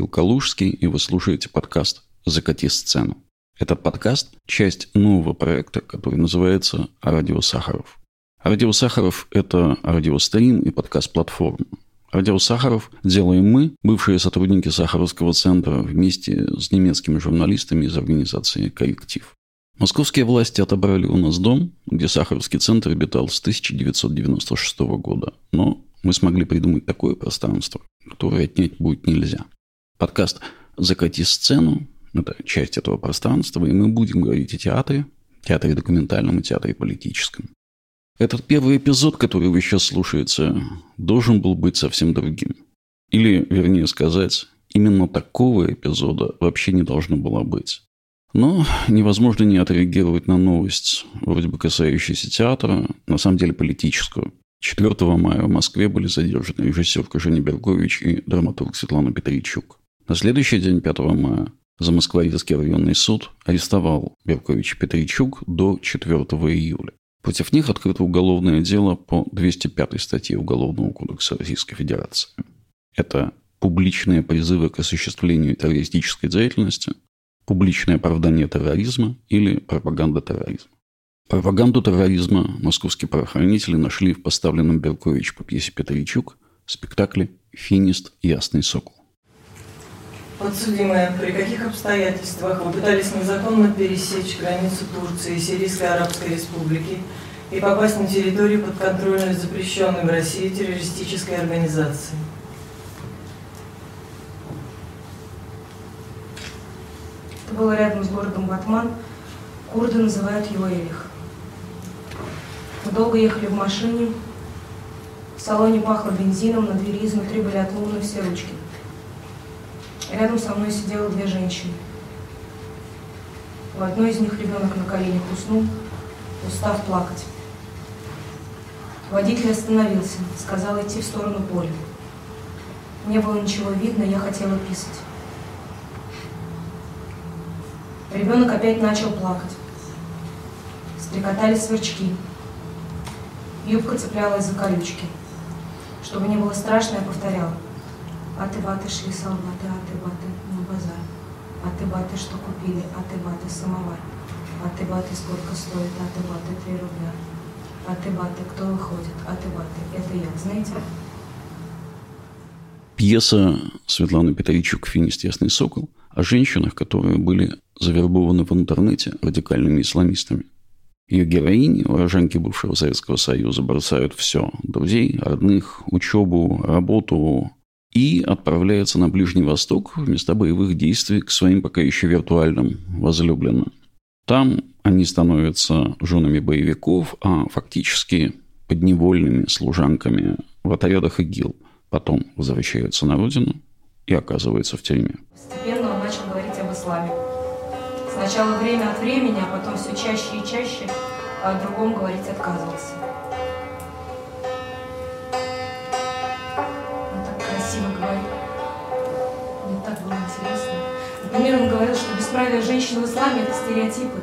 Михаил Калужский, и вы слушаете подкаст «Закати сцену». Этот подкаст – часть нового проекта, который называется «Радио Сахаров». Радио Сахаров – это радиострим и подкаст-платформа. Радио Сахаров делаем мы, бывшие сотрудники Сахаровского центра, вместе с немецкими журналистами из организации «Коллектив». Московские власти отобрали у нас дом, где Сахаровский центр обитал с 1996 года, но мы смогли придумать такое пространство, которое отнять будет нельзя. Подкаст «Закати сцену» – это часть этого пространства, и мы будем говорить о театре, театре документальном и театре политическом. Этот первый эпизод, который вы сейчас слушаете, должен был быть совсем другим. Или, вернее сказать, именно такого эпизода вообще не должно было быть. Но невозможно не отреагировать на новость, вроде бы касающуюся театра, на самом деле политическую. 4 мая в Москве были задержаны режиссер Женя Бергович и драматург Светлана Петричук. На следующий день, 5 мая, Замоскворецкий районный суд арестовал Беркович Петричук до 4 июля. Против них открыто уголовное дело по 205 статье Уголовного кодекса Российской Федерации. Это публичные призывы к осуществлению террористической деятельности, публичное оправдание терроризма или пропаганда терроризма. Пропаганду терроризма московские правоохранители нашли в поставленном Беркович по пьесе Петричук спектакле «Финист. Ясный сокол». Подсудимая, при каких обстоятельствах вы пытались незаконно пересечь границу Турции и Сирийской Арабской Республики и попасть на территорию подконтрольную запрещенной в России террористической организации? Это было рядом с городом Батман. Курды называют его Элих. Мы долго ехали в машине. В салоне пахло бензином, на двери изнутри были отломаны все ручки. Рядом со мной сидело две женщины. У одной из них ребенок на коленях уснул, устав плакать. Водитель остановился, сказал идти в сторону поля. Не было ничего видно, я хотела писать. Ребенок опять начал плакать. Стрекотали сверчки. Юбка цеплялась за колючки. Чтобы не было страшно, я повторяла. Аты-баты шли солдаты, аты-баты на базар. Аты-баты что купили, аты-баты самовар. Аты-баты сколько стоит, аты-баты три рубля. Аты-баты кто выходит, аты-баты это я, знаете? Пьеса Светланы Петричук «Финист. Ясный сокол» о женщинах, которые были завербованы в интернете радикальными исламистами. Ее героини, уроженки бывшего Советского Союза, бросают все – друзей, родных, учебу, работу – и отправляются на Ближний Восток в места боевых действий к своим пока еще виртуальным возлюбленным. Там они становятся женами боевиков, а фактически подневольными служанками в отрядах ИГИЛ. Потом возвращаются на родину и оказываются в тюрьме. Постепенно он начал говорить об исламе. Сначала время от времени, а потом все чаще и чаще о другом говорить отказывался. Бесправие женщины в исламе – это стереотипы.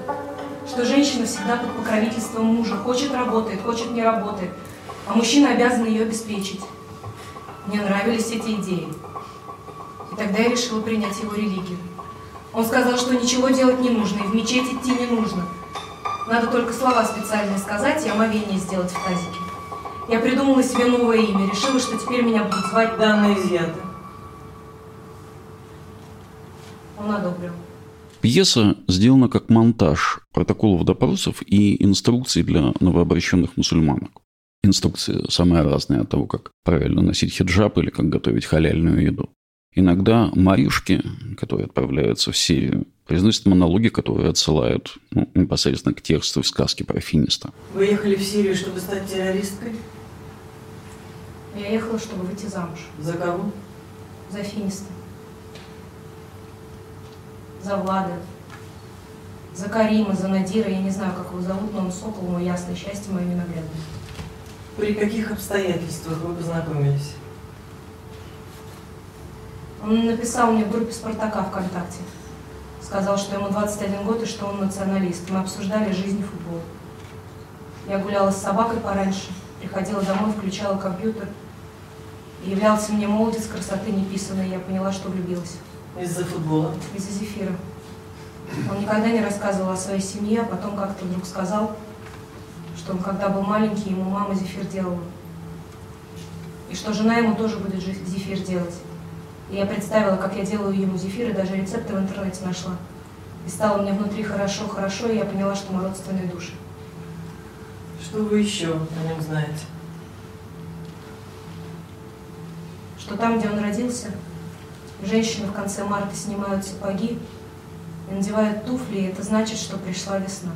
Что женщина всегда под покровительством мужа. Хочет – работает, хочет – не работает. А мужчина обязан ее обеспечить. Мне нравились эти идеи. И тогда я решила принять его религию. Он сказал, что ничего делать не нужно, и в мечеть идти не нужно. Надо только слова специальные сказать и омовение сделать в тазике. Я придумала себе новое имя, решила, что теперь меня будут звать Данные изъяты. Он одобрил. Пьеса сделана как монтаж протоколов допросов и инструкций для новообращенных мусульманок. Инструкции самые разные от того, как правильно носить хиджаб или как готовить халяльную еду. Иногда Марьюшки, которые отправляются в Сирию, произносят монологи, которые отсылают ну, непосредственно к тексту сказки про Финиста. Вы ехали в Сирию, чтобы стать террористкой? Я ехала, чтобы выйти замуж. За кого? За Финиста. За Влада. За Карима, за Надира. Я не знаю, как его зовут, но он сокол, мой ясное счастье, мое ненаглядное. При каких обстоятельствах вы познакомились? Он написал мне в группе Спартака ВКонтакте. Сказал, что ему 21 год и что он националист. Мы обсуждали жизнь и футбол. Я гуляла с собакой пораньше, приходила домой, включала компьютер И являлся мне молодец красоты неписанной, я поняла, что влюбилась. Из-за футбола? Из-за Зефира. Он никогда не рассказывал о своей семье, а потом как-то вдруг сказал, что он когда был маленький, ему мама зефир делала. И что жена ему тоже будет зефир делать. И я представила, как я делаю ему зефир, и даже рецепты в интернете нашла. И стало мне внутри хорошо-хорошо, и я поняла, что мы родственные души. Что вы еще о нем знаете? Что там, где он родился, женщины в конце марта снимают сапоги и надевают туфли, и это значит, что пришла весна.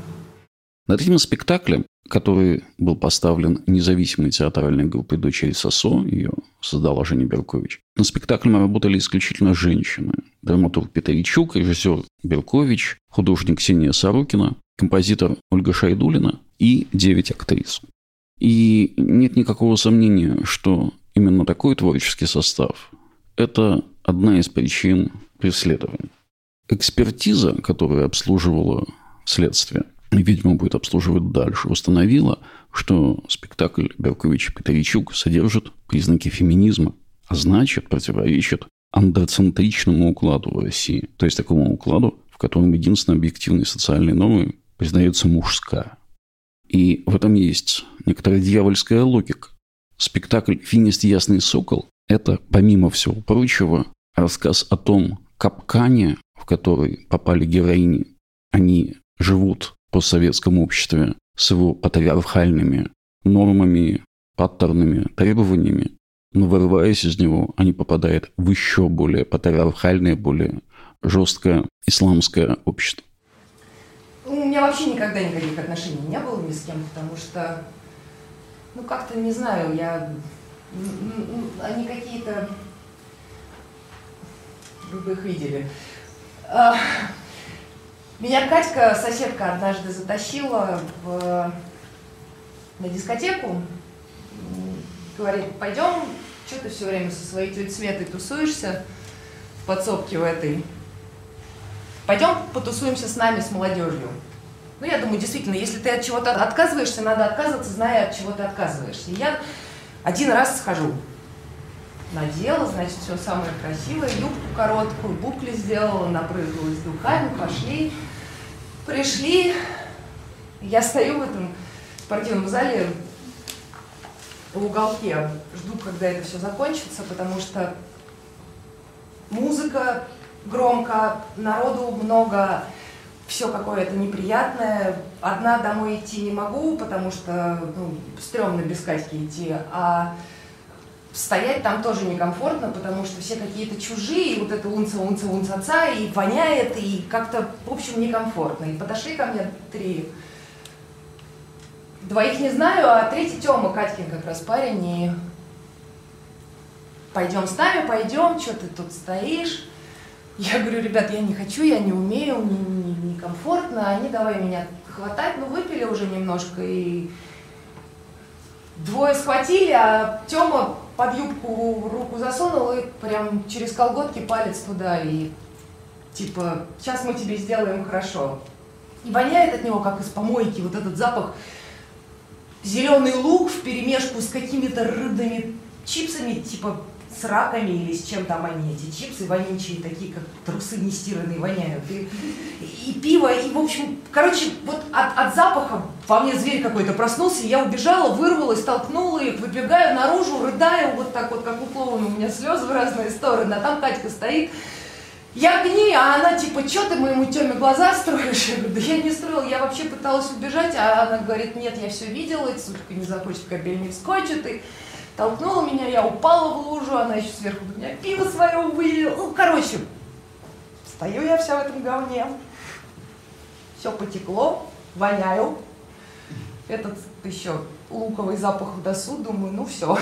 Над этим спектаклем, который был поставлен независимой театральной группой «Дочери Сосо», ее создала Женя Беркович, на спектакле работали исключительно женщины. Драматург Петричук, режиссер Беркович, художник Ксения Сорокина, композитор Ольга Шайдулина и девять актрис. И нет никакого сомнения, что именно такой творческий состав – это одна из причин преследования. Экспертиза, которая обслуживала следствие, и, видимо, будет обслуживать дальше, установила, что спектакль Беркович и Петричук содержит признаки феминизма, а значит, противоречит андроцентричному укладу в России, то есть такому укладу, в котором единственной объективной социальной нормой признается мужская. И в этом есть некоторая дьявольская логика. Спектакль «Финист Ясный Сокол» – это, помимо всего прочего, рассказ о том капкане, в который попали героини. Они живут в постсоветском обществе с его патриархальными нормами, паттернами, требованиями, но вырываясь из него, они попадают в еще более патриархальное, более жесткое исламское общество. У меня вообще никогда никаких отношений не было ни с кем, потому что, ну как-то не знаю, я, они какие-то, вы бы их видели. А, меня Катька, соседка, однажды затащила в, на дискотеку, говорит, пойдем, что ты все время со своей тетей Светой тусуешься в подсобке в этой, пойдем потусуемся с нами, с молодежью. Ну, я думаю, действительно, если ты от чего-то отказываешься, надо отказываться, зная, от чего ты отказываешься. И я один раз схожу. Надела, значит, все самое красивое, юбку короткую, букли сделала, напрыгалась духами, пошли. Пришли, я стою в этом спортивном зале в уголке, жду, когда это все закончится, потому что музыка громко, народу много, все какое-то неприятное. Одна домой идти не могу, потому что ну, стрёмно без Катьки идти, а стоять там тоже некомфортно, потому что все какие-то чужие, и вот это унца, унца, унца отца, и воняет, и как-то, в общем, некомфортно. И подошли ко мне три. Двоих не знаю, а третий Тёма, Катькин как раз парень, и пойдем с нами, пойдем, что ты тут стоишь? Я говорю, ребят, я не хочу, я не умею, мне некомфортно, не, не они давай меня хватать, ну выпили уже немножко, и двое схватили, а Тёма под юбку руку засунул и прям через колготки палец туда, и типа, сейчас мы тебе сделаем хорошо. И воняет от него, как из помойки, вот этот запах зеленый лук в перемешку с какими-то рыбными чипсами, типа с раками или с чем там они, эти чипсы вонючие, такие, как трусы нестиранные, воняют. И, и пиво, и, в общем, короче, вот от, от запаха во мне зверь какой-то проснулся, я убежала, вырвалась, толкнула их, выбегаю наружу, рыдаю, вот так вот, как у клоуна, у меня слезы в разные стороны, а там Катька стоит, я к ней, а она типа, что ты моему Теме глаза строишь? Я говорю, да я не строила, я вообще пыталась убежать, а она говорит, нет, я все видела, эта сучка не захочет, кабель не вскочит, и толкнула меня, я упала в лужу, она еще сверху у меня пиво свое вылила. Ну, короче, стою я вся в этом говне. Все потекло, воняю. Этот еще луковый запах в досу, думаю, ну все.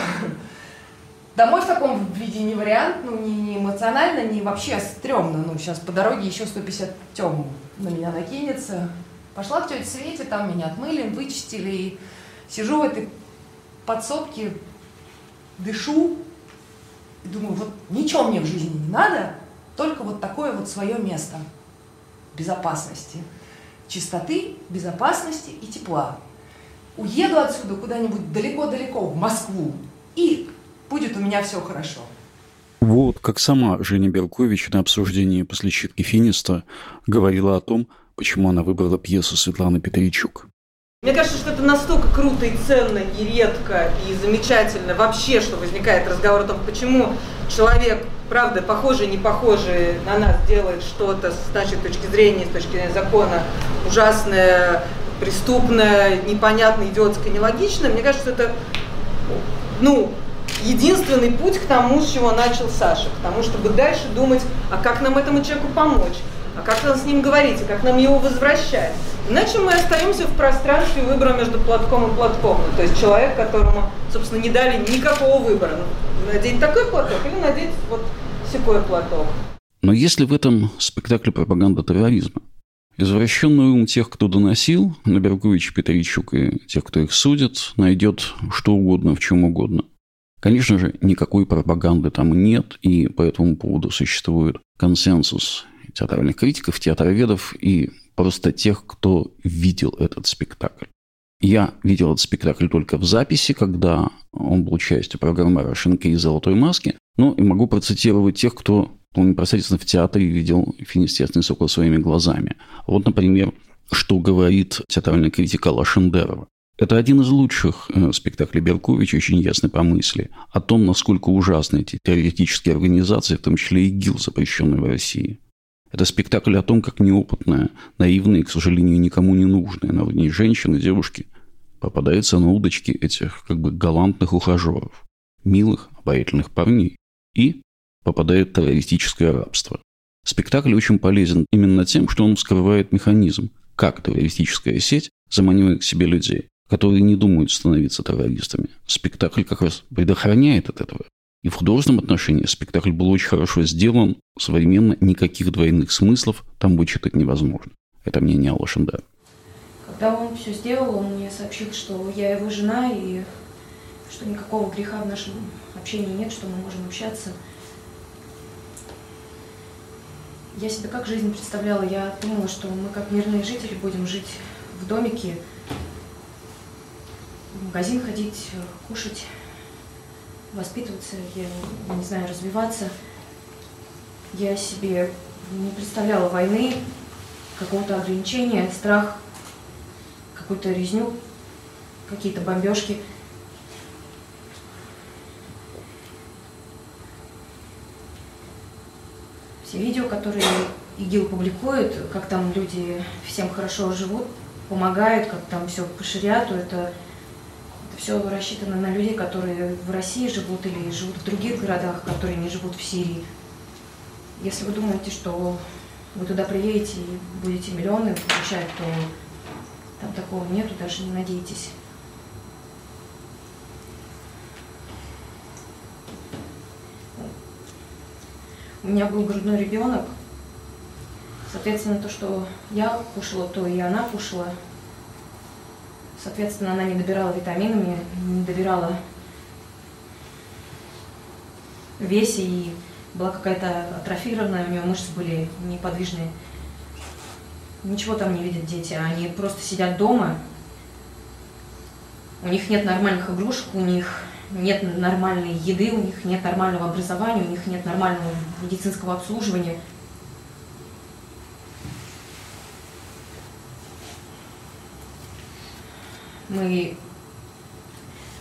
Домой в таком виде не вариант, ну не, не эмоционально, не вообще стрёмно. Ну сейчас по дороге еще 150 тем на меня накинется. Пошла к тете Свете, там меня отмыли, вычистили. И сижу в этой подсобке, дышу, и думаю, вот ничего мне в жизни не надо, только вот такое вот свое место безопасности, чистоты, безопасности и тепла. Уеду отсюда куда-нибудь далеко-далеко, в Москву, и будет у меня все хорошо. Вот как сама Женя Беркович на обсуждении после читки Финиста говорила о том, почему она выбрала пьесу Светланы Петричук. Мне кажется, что это настолько круто и ценно, и редко, и замечательно вообще, что возникает разговор о том, почему человек, правда, похожий, не похожий на нас, делает что-то с нашей точки зрения, с точки зрения закона, ужасное, преступное, непонятное, идиотское, нелогичное. Мне кажется, это, ну, единственный путь к тому, с чего начал Саша, к тому, чтобы дальше думать, а как нам этому человеку помочь, а как нам с ним говорить, а как нам его возвращать. Иначе мы остаемся в пространстве выбора между платком и платком. Ну, то есть человек, которому, собственно, не дали никакого выбора. Ну, надеть такой платок или надеть вот секой платок. Но если в этом спектакле пропаганда терроризма, извращенный ум тех, кто доносил, на Бергович, Петричук и тех, кто их судит, найдет что угодно в чем угодно. Конечно же, никакой пропаганды там нет, и по этому поводу существует консенсус театральных критиков, театроведов и просто тех, кто видел этот спектакль. Я видел этот спектакль только в записи, когда он был частью программы «Рошенки» и «Золотой маски». Ну, и могу процитировать тех, кто ну, непосредственно в театре видел «Финистесный сокол» своими глазами. Вот, например, что говорит театральный критик Алла Шендерова. Это один из лучших э, спектаклей Берковича, очень ясный по мысли, о том, насколько ужасны эти теоретические организации, в том числе и ГИЛ, запрещенные в России. Это спектакль о том, как неопытная, наивная и, к сожалению, никому не нужная на ней женщины, девушки попадаются на удочки этих как бы галантных ухажеров, милых, обаятельных парней и попадает в террористическое рабство. Спектакль очень полезен именно тем, что он вскрывает механизм, как террористическая сеть заманивает к себе людей, которые не думают становиться террористами. Спектакль как раз предохраняет от этого. И в художественном отношении спектакль был очень хорошо сделан, современно, никаких двойных смыслов там вычитать невозможно. Это мнение Алла Шенда. Когда он все сделал, он мне сообщил, что я его жена, и что никакого греха в нашем общении нет, что мы можем общаться. Я себе как жизнь представляла? Я думала, что мы как мирные жители будем жить в домике, в магазин ходить, кушать, воспитываться, я не знаю, развиваться. Я себе не представляла войны, какого-то ограничения, страх, какую-то резню, какие-то бомбежки. Все видео, которые ИГИЛ публикует, как там люди всем хорошо живут, помогают, как там все по шариату, это все рассчитано на людей, которые в России живут или живут в других городах, которые не живут в Сирии. Если вы думаете, что вы туда приедете и будете миллионы получать, то там такого нету, даже не надейтесь. У меня был грудной ребенок. Соответственно, то, что я кушала, то и она кушала. Соответственно, она не добирала витаминами, не добирала весе и была какая-то атрофированная, у нее мышцы были неподвижные. Ничего там не видят дети, они просто сидят дома, у них нет нормальных игрушек, у них нет нормальной еды, у них нет нормального образования, у них нет нормального медицинского обслуживания. Мы,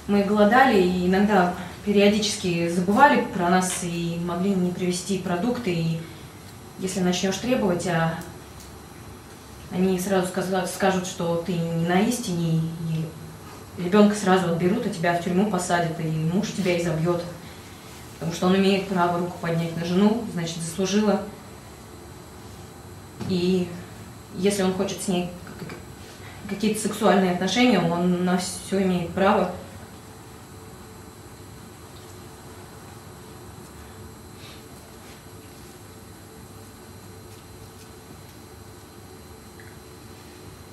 мы голодали и иногда периодически забывали про нас и могли не привезти продукты. И если начнешь требовать, а они сразу скажут, что ты не на истине, и ребенка сразу отберут, а тебя в тюрьму посадят, и муж тебя изобьет. Потому что он имеет право руку поднять на жену, значит, заслужила. И если он хочет с ней какие-то сексуальные отношения, он на все имеет право.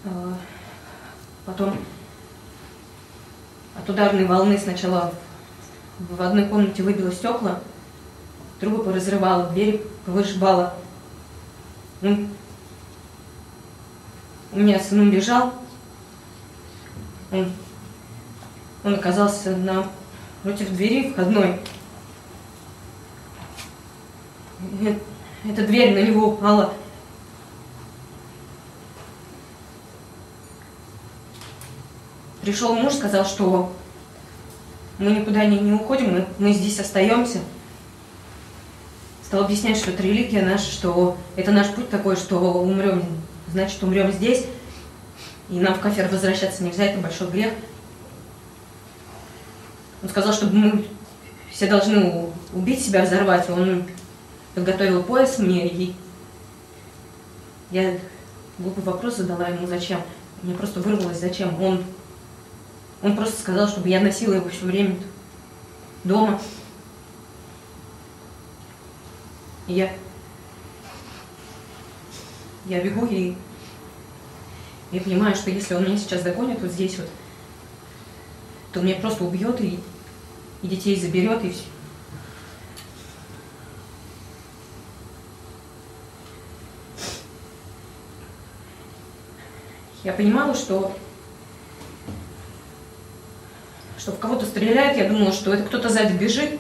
А, потом от ударной волны сначала в одной комнате выбило стекла, трубы поразрывала, двери повышибала. Ну, у меня сын убежал, он, он оказался на против двери входной. Э, эта дверь на него упала. Пришел муж, сказал, что мы никуда не, не уходим, мы, мы здесь остаемся. Стал объяснять, что это религия наша, что это наш путь такой, что умрем, значит умрем здесь. И нам в кафер возвращаться нельзя, это большой грех. Он сказал, что мы все должны убить себя, взорвать. Он подготовил пояс мне, и я глупый вопрос задала ему, зачем. Мне просто вырвалось, зачем. Он, он просто сказал, чтобы я носила его все время дома. И я, я бегу и я понимаю, что если он меня сейчас догонит вот здесь вот, то меня просто убьет и, и детей заберет, и все. Я понимала, что, что в кого-то стреляют. Я думала, что это кто-то сзади бежит.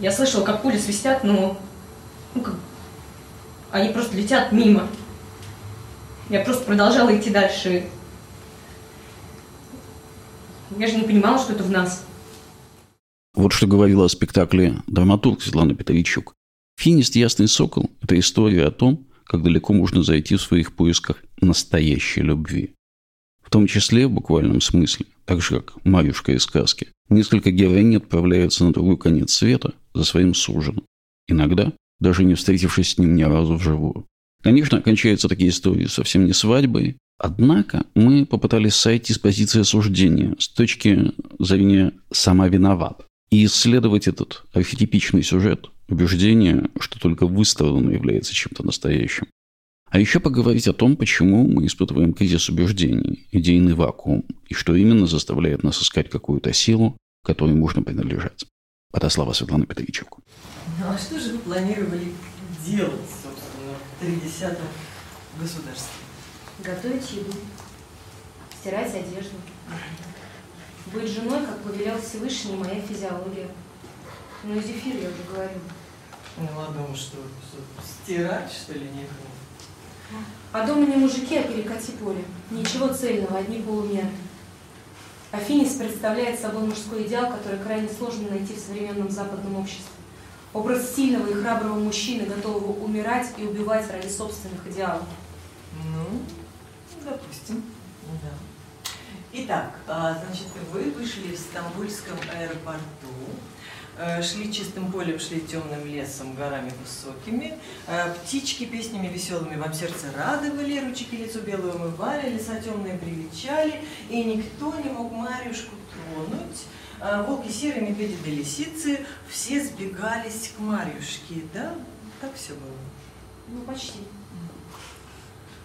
Я слышала, как пули свистят, но ну, как, они просто летят мимо. Я просто продолжала идти дальше. Я же не понимала, что это в нас. Вот что говорила о спектакле драматург Светлана Петровичук. «Финист Ясный Сокол» – это история о том, как далеко можно зайти в своих поисках настоящей любви. В том числе, в буквальном смысле, так же как Марюшка из сказки, несколько героинь отправляются на другой конец света за своим суженым. Иногда, даже не встретившись с ним ни разу вживую. Конечно, кончаются такие истории совсем не свадьбой, однако мы попытались сойти с позиции осуждения, с точки зрения «сама виноват», и исследовать этот архетипичный сюжет убеждение, что только выставлено является чем-то настоящим. А еще поговорить о том, почему мы испытываем кризис убеждений, идейный вакуум, и что именно заставляет нас искать какую-то силу, которой можно принадлежать. Потослава Светлана Петровичук. Ну а что же вы планировали делать, государстве? Готовить еду, стирать одежду, быть женой, как повелел Всевышний, моя физиология. Ну, зефир я уже говорила. Ну, а дома что, стирать, что ли, некому? А дома не мужики, а перекати поле. Ничего цельного, одни полумеры. Афинис представляет собой мужской идеал, который крайне сложно найти в современном западном обществе. Образ сильного и храброго мужчины, готового умирать и убивать ради собственных идеалов. Ну, допустим, да. Итак, а, значит, вы вышли в Стамбульском аэропорту, Э, шли чистым полем, шли темным лесом, горами высокими. Э, птички песнями веселыми вам сердце радовали, ручики лицо белое умывали, леса темные привечали, и никто не мог Марюшку тронуть. Э, волки серые, медведи да лисицы, все сбегались к Марюшке, да? Так все было? Ну, почти.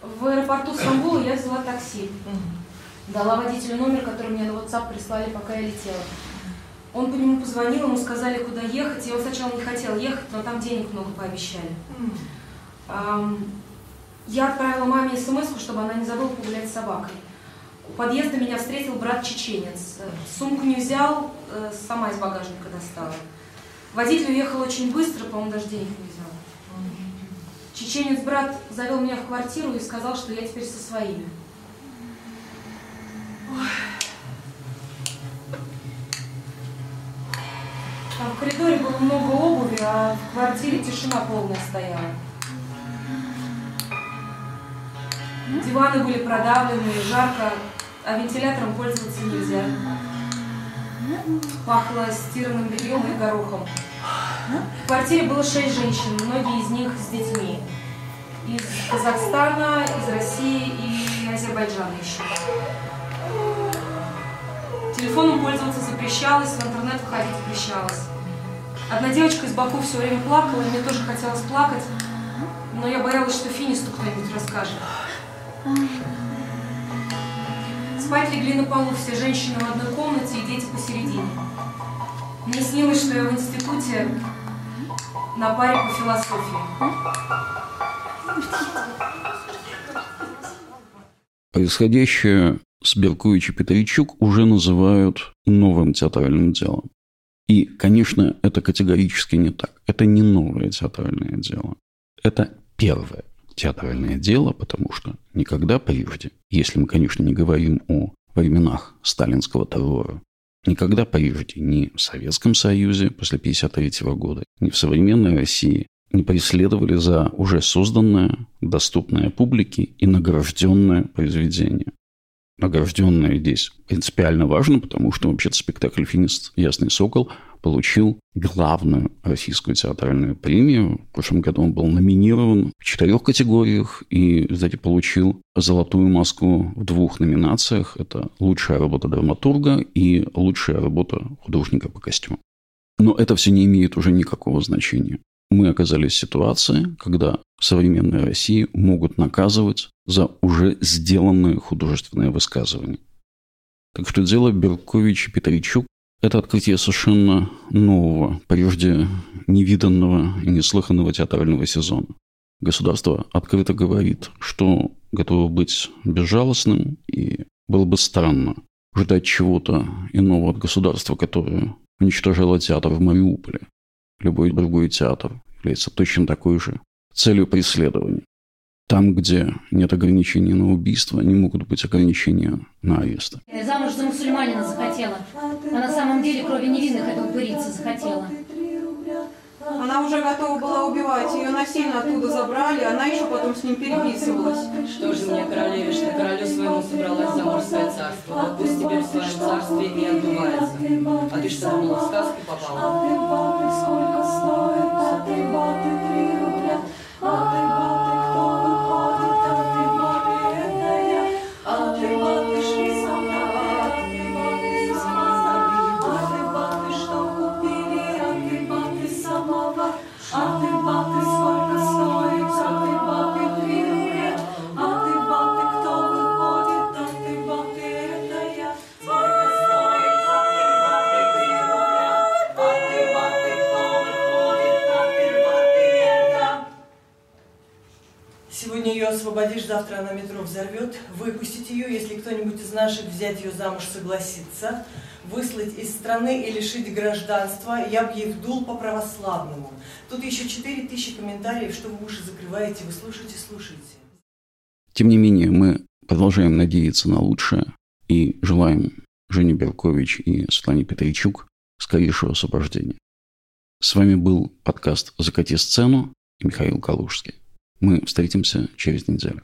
В аэропорту Стамбула я взяла такси. Дала водителю номер, который мне на WhatsApp прислали, пока я летела. Он по нему позвонил, ему сказали, куда ехать, и он сначала не хотел ехать, но там денег много пообещали. Я отправила маме смс чтобы она не забыла погулять с собакой. У подъезда меня встретил брат-чеченец. Сумку не взял, э, сама из багажника достала. Водитель уехал очень быстро, по-моему, даже денег не взял. Чеченец-брат завел меня в квартиру и сказал, что я теперь со своими. Ой. Там в коридоре было много обуви, а в квартире тишина полная стояла. Диваны были продавлены, жарко, а вентилятором пользоваться нельзя. Пахло стиранным бельем и горохом. В квартире было шесть женщин, многие из них с детьми. Из Казахстана, из России и Азербайджана еще. Телефоном пользоваться запрещалось, в интернет выходить запрещалось. Одна девочка из Баку все время плакала, и мне тоже хотелось плакать, но я боялась, что Финисту кто-нибудь расскажет. Спать легли на полу все женщины в одной комнате и дети посередине. Мне снилось, что я в институте на паре по философии. Происходящее с Беркович и Петричук уже называют новым театральным делом. И, конечно, это категорически не так. Это не новое театральное дело. Это первое театральное дело, потому что никогда прежде, если мы, конечно, не говорим о временах сталинского террора, никогда прежде ни в Советском Союзе после 1953 года, ни в современной России не преследовали за уже созданное, доступное публике и награжденное произведение награжденное здесь принципиально важно, потому что вообще-то спектакль «Финист. Ясный сокол» получил главную российскую театральную премию. В прошлом году он был номинирован в четырех категориях и, кстати, получил золотую маску в двух номинациях. Это лучшая работа драматурга и лучшая работа художника по костюму. Но это все не имеет уже никакого значения мы оказались в ситуации, когда в современной России могут наказывать за уже сделанные художественные высказывания. Так что дело Беркович и Петричук – это открытие совершенно нового, прежде невиданного и неслыханного театрального сезона. Государство открыто говорит, что готово быть безжалостным, и было бы странно ждать чего-то иного от государства, которое уничтожило театр в Мариуполе, любой другой театр является точно такой же целью преследования. Там, где нет ограничений на убийство, не могут быть ограничения на аресты. Замуж за мусульманина захотела. А на самом деле крови невинных эта упырица захотела. Она уже готова была убивать, ее насильно оттуда забрали, она еще потом с ним переписывалась. Что же мне, королевишна, королю своему собралась замуж свое царство, вот пусть теперь в своем царстве и отдувается. А ты что думала, в сказку попала? освободишь, завтра она метро взорвет, выпустить ее, если кто-нибудь из наших взять ее замуж согласится, выслать из страны и лишить гражданства, я бы ей вдул по православному. Тут еще четыре тысячи комментариев, что вы уши закрываете, вы слушаете, слушаете. Тем не менее, мы продолжаем надеяться на лучшее и желаем Жене Беркович и Светлане Петричук скорейшего освобождения. С вами был подкаст «Закати сцену» и Михаил Калужский. Мы встретимся через неделю.